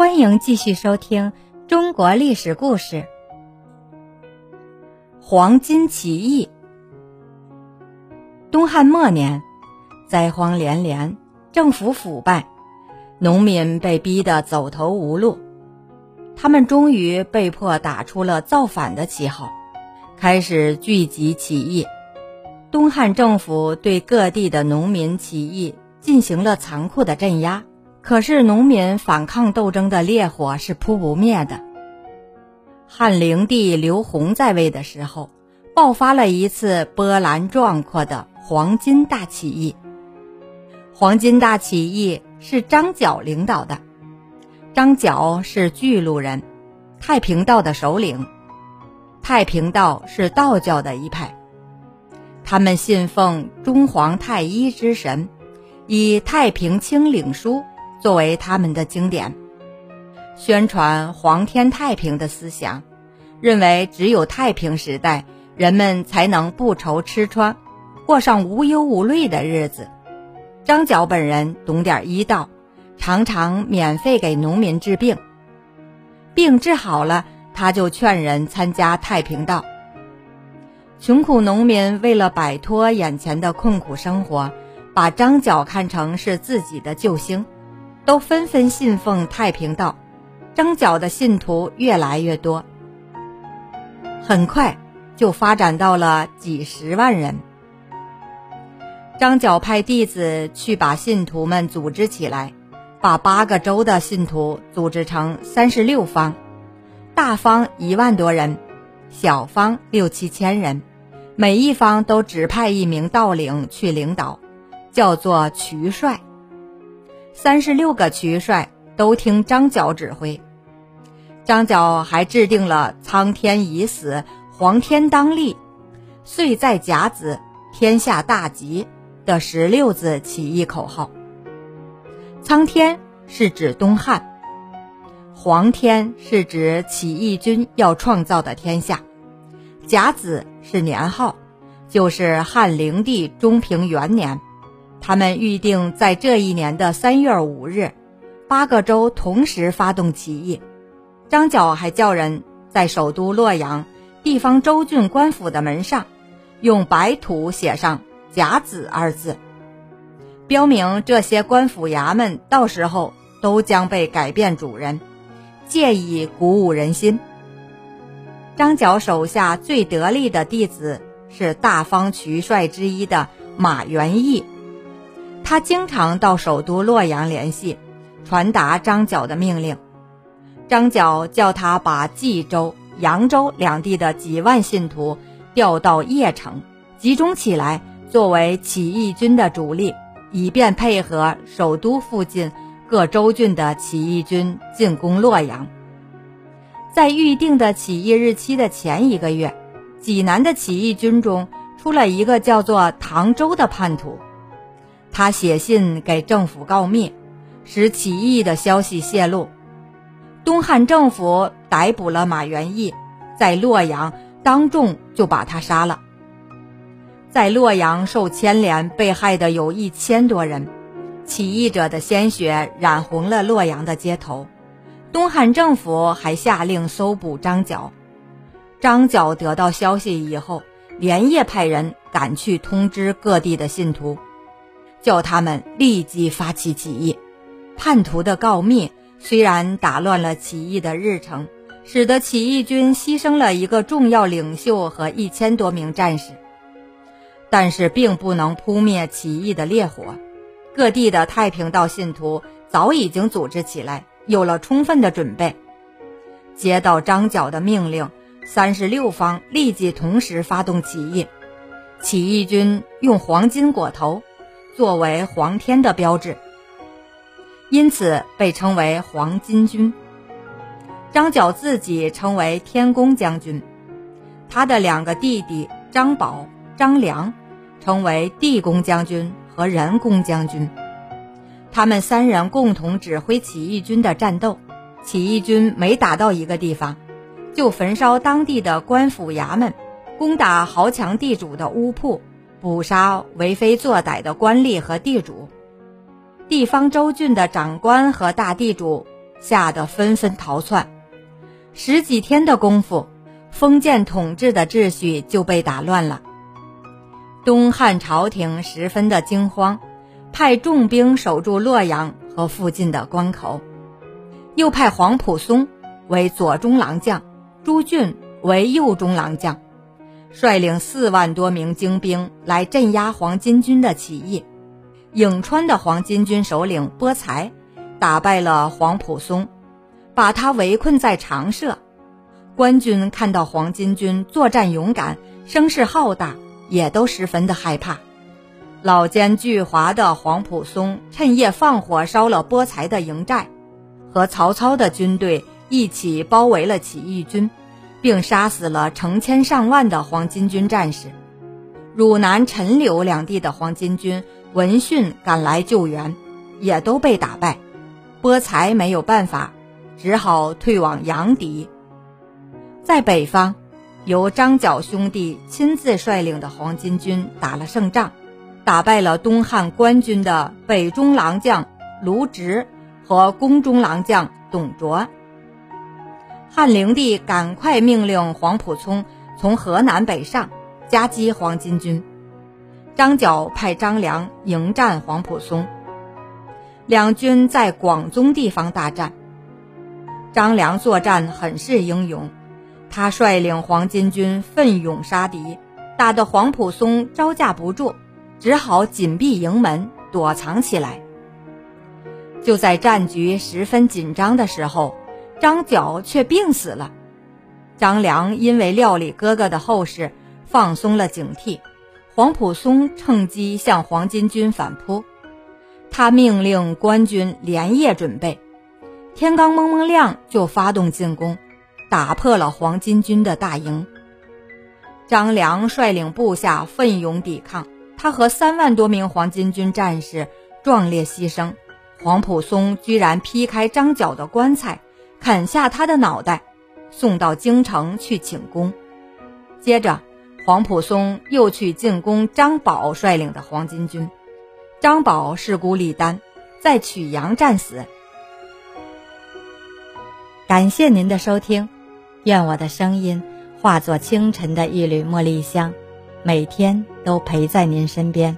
欢迎继续收听中国历史故事。黄巾起义。东汉末年，灾荒连连，政府腐败，农民被逼得走投无路，他们终于被迫打出了造反的旗号，开始聚集起义。东汉政府对各地的农民起义进行了残酷的镇压。可是，农民反抗斗争的烈火是扑不灭的。汉灵帝刘宏在位的时候，爆发了一次波澜壮阔的黄巾大起义。黄巾大起义是张角领导的。张角是巨鹿人，太平道的首领。太平道是道教的一派，他们信奉中皇太一之神，以《太平清领书》。作为他们的经典，宣传皇天太平的思想，认为只有太平时代，人们才能不愁吃穿，过上无忧无虑的日子。张角本人懂点医道，常常免费给农民治病，病治好了，他就劝人参加太平道。穷苦农民为了摆脱眼前的困苦生活，把张角看成是自己的救星。都纷纷信奉太平道，张角的信徒越来越多，很快就发展到了几十万人。张角派弟子去把信徒们组织起来，把八个州的信徒组织成三十六方，大方一万多人，小方六七千人，每一方都指派一名道领去领导，叫做渠帅。三十六个渠帅都听张角指挥，张角还制定了“苍天已死，黄天当立，岁在甲子，天下大吉”的十六字起义口号。苍天是指东汉，黄天是指起义军要创造的天下，甲子是年号，就是汉灵帝中平元年。他们预定在这一年的三月五日，八个州同时发动起义。张角还叫人在首都洛阳地方州郡官府的门上，用白土写上“甲子”二字，标明这些官府衙门到时候都将被改变主人，借以鼓舞人心。张角手下最得力的弟子是大方渠帅之一的马元义。他经常到首都洛阳联系，传达张角的命令。张角叫他把冀州、扬州两地的几万信徒调到邺城，集中起来作为起义军的主力，以便配合首都附近各州郡的起义军进攻洛阳。在预定的起义日期的前一个月，济南的起义军中出了一个叫做唐周的叛徒。他写信给政府告密，使起义的消息泄露。东汉政府逮捕了马元义，在洛阳当众就把他杀了。在洛阳受牵连被害的有一千多人，起义者的鲜血染红了洛阳的街头。东汉政府还下令搜捕张角。张角得到消息以后，连夜派人赶去通知各地的信徒。叫他们立即发起起义。叛徒的告密虽然打乱了起义的日程，使得起义军牺牲了一个重要领袖和一千多名战士，但是并不能扑灭起义的烈火。各地的太平道信徒早已经组织起来，有了充分的准备。接到张角的命令，三十六方立即同时发动起义。起义军用黄金裹头。作为黄天的标志，因此被称为黄巾军。张角自己称为天公将军，他的两个弟弟张宝、张良称为地公将军和人公将军。他们三人共同指挥起义军的战斗。起义军每打到一个地方，就焚烧当地的官府衙门，攻打豪强地主的屋铺。捕杀为非作歹的官吏和地主，地方州郡的长官和大地主吓得纷纷逃窜。十几天的功夫，封建统治的秩序就被打乱了。东汉朝廷十分的惊慌，派重兵守住洛阳和附近的关口，又派黄埔松为左中郎将，朱俊为右中郎将，率领四万多名精兵来镇压黄巾军的起义。颍川的黄巾军首领波才打败了黄埔松，把他围困在长社。官军看到黄巾军作战勇敢，声势浩大。也都十分的害怕。老奸巨猾的黄埔松趁夜放火烧了波才的营寨，和曹操的军队一起包围了起义军，并杀死了成千上万的黄巾军战士。汝南、陈留两地的黄巾军闻讯赶来救援，也都被打败。波才没有办法，只好退往阳翟。在北方。由张角兄弟亲自率领的黄巾军打了胜仗，打败了东汉官军的北中郎将卢植和宫中郎将董卓。汉灵帝赶快命令黄埔聪从河南北上，夹击黄巾军。张角派张良迎战黄埔松，两军在广宗地方大战。张良作战很是英勇。他率领黄巾军奋勇杀敌，打得黄埔松招架不住，只好紧闭营门躲藏起来。就在战局十分紧张的时候，张角却病死了。张良因为料理哥哥的后事，放松了警惕。黄埔松趁机向黄巾军反扑，他命令官军连夜准备，天刚蒙蒙亮就发动进攻。打破了黄巾军的大营。张良率领部下奋勇抵抗，他和三万多名黄巾军战士壮烈牺牲。黄埔松居然劈开张角的棺材，砍下他的脑袋，送到京城去请功。接着，黄埔松又去进攻张宝率领的黄巾军，张宝势孤力单，在曲阳战死。感谢您的收听。愿我的声音化作清晨的一缕茉莉香，每天都陪在您身边。